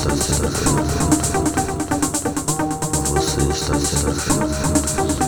Você está sendo feito. Você está sendo feito.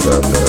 Dum dum dum